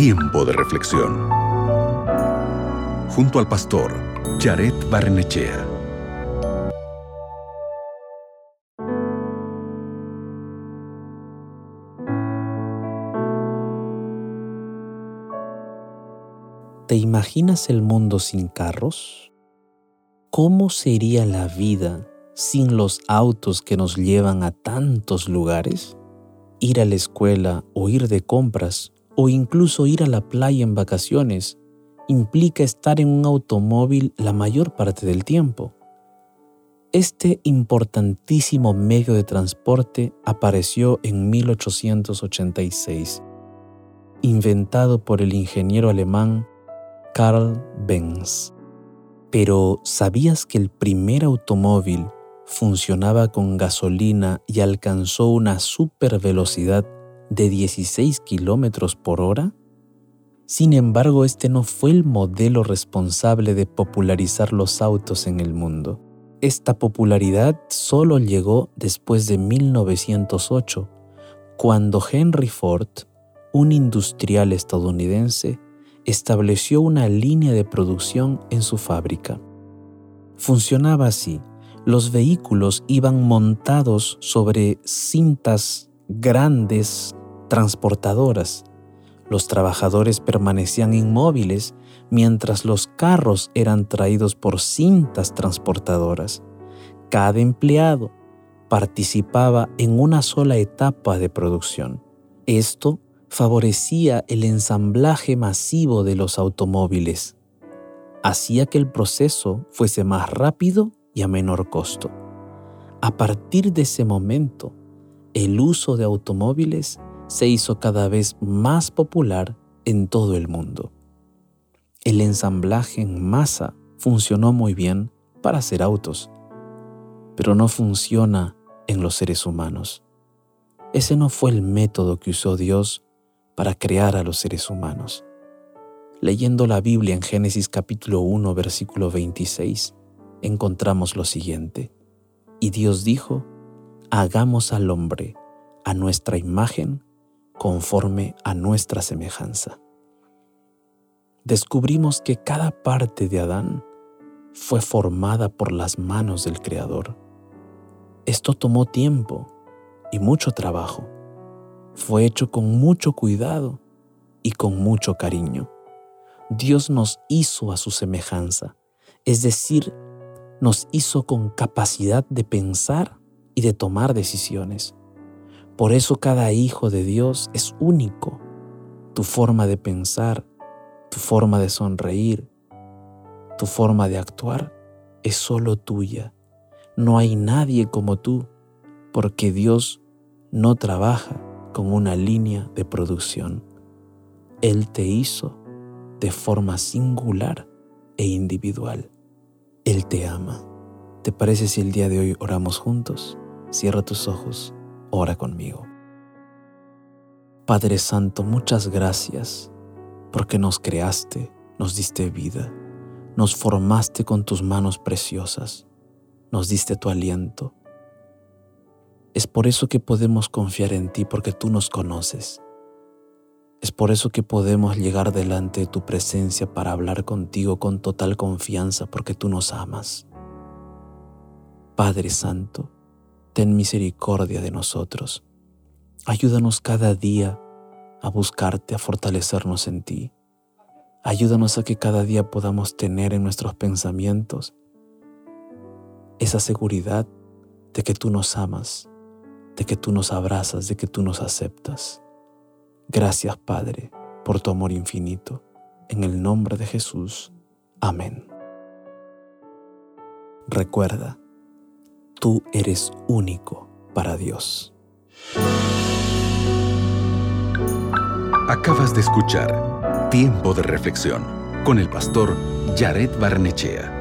Tiempo de reflexión. Junto al pastor Jared Barnechea. ¿Te imaginas el mundo sin carros? ¿Cómo sería la vida sin los autos que nos llevan a tantos lugares? Ir a la escuela o ir de compras o incluso ir a la playa en vacaciones implica estar en un automóvil la mayor parte del tiempo. Este importantísimo medio de transporte apareció en 1886, inventado por el ingeniero alemán Karl Benz. Pero ¿sabías que el primer automóvil funcionaba con gasolina y alcanzó una supervelocidad de 16 kilómetros por hora? Sin embargo, este no fue el modelo responsable de popularizar los autos en el mundo. Esta popularidad solo llegó después de 1908, cuando Henry Ford, un industrial estadounidense, estableció una línea de producción en su fábrica. Funcionaba así. Los vehículos iban montados sobre cintas grandes transportadoras. Los trabajadores permanecían inmóviles mientras los carros eran traídos por cintas transportadoras. Cada empleado participaba en una sola etapa de producción. Esto favorecía el ensamblaje masivo de los automóviles. Hacía que el proceso fuese más rápido y a menor costo. A partir de ese momento, el uso de automóviles se hizo cada vez más popular en todo el mundo. El ensamblaje en masa funcionó muy bien para hacer autos, pero no funciona en los seres humanos. Ese no fue el método que usó Dios para crear a los seres humanos. Leyendo la Biblia en Génesis capítulo 1 versículo 26, encontramos lo siguiente. Y Dios dijo, hagamos al hombre a nuestra imagen conforme a nuestra semejanza. Descubrimos que cada parte de Adán fue formada por las manos del Creador. Esto tomó tiempo y mucho trabajo. Fue hecho con mucho cuidado y con mucho cariño. Dios nos hizo a su semejanza, es decir, nos hizo con capacidad de pensar y de tomar decisiones. Por eso cada hijo de Dios es único. Tu forma de pensar, tu forma de sonreír, tu forma de actuar es solo tuya. No hay nadie como tú, porque Dios no trabaja con una línea de producción. Él te hizo de forma singular e individual. Él te ama. ¿Te parece si el día de hoy oramos juntos? Cierra tus ojos ora conmigo. Padre Santo, muchas gracias porque nos creaste, nos diste vida, nos formaste con tus manos preciosas, nos diste tu aliento. Es por eso que podemos confiar en ti porque tú nos conoces. Es por eso que podemos llegar delante de tu presencia para hablar contigo con total confianza porque tú nos amas. Padre Santo, ten misericordia de nosotros. Ayúdanos cada día a buscarte, a fortalecernos en ti. Ayúdanos a que cada día podamos tener en nuestros pensamientos esa seguridad de que tú nos amas, de que tú nos abrazas, de que tú nos aceptas. Gracias Padre por tu amor infinito. En el nombre de Jesús. Amén. Recuerda, tú eres único para Dios. Acabas de escuchar Tiempo de Reflexión con el pastor Jared Barnechea.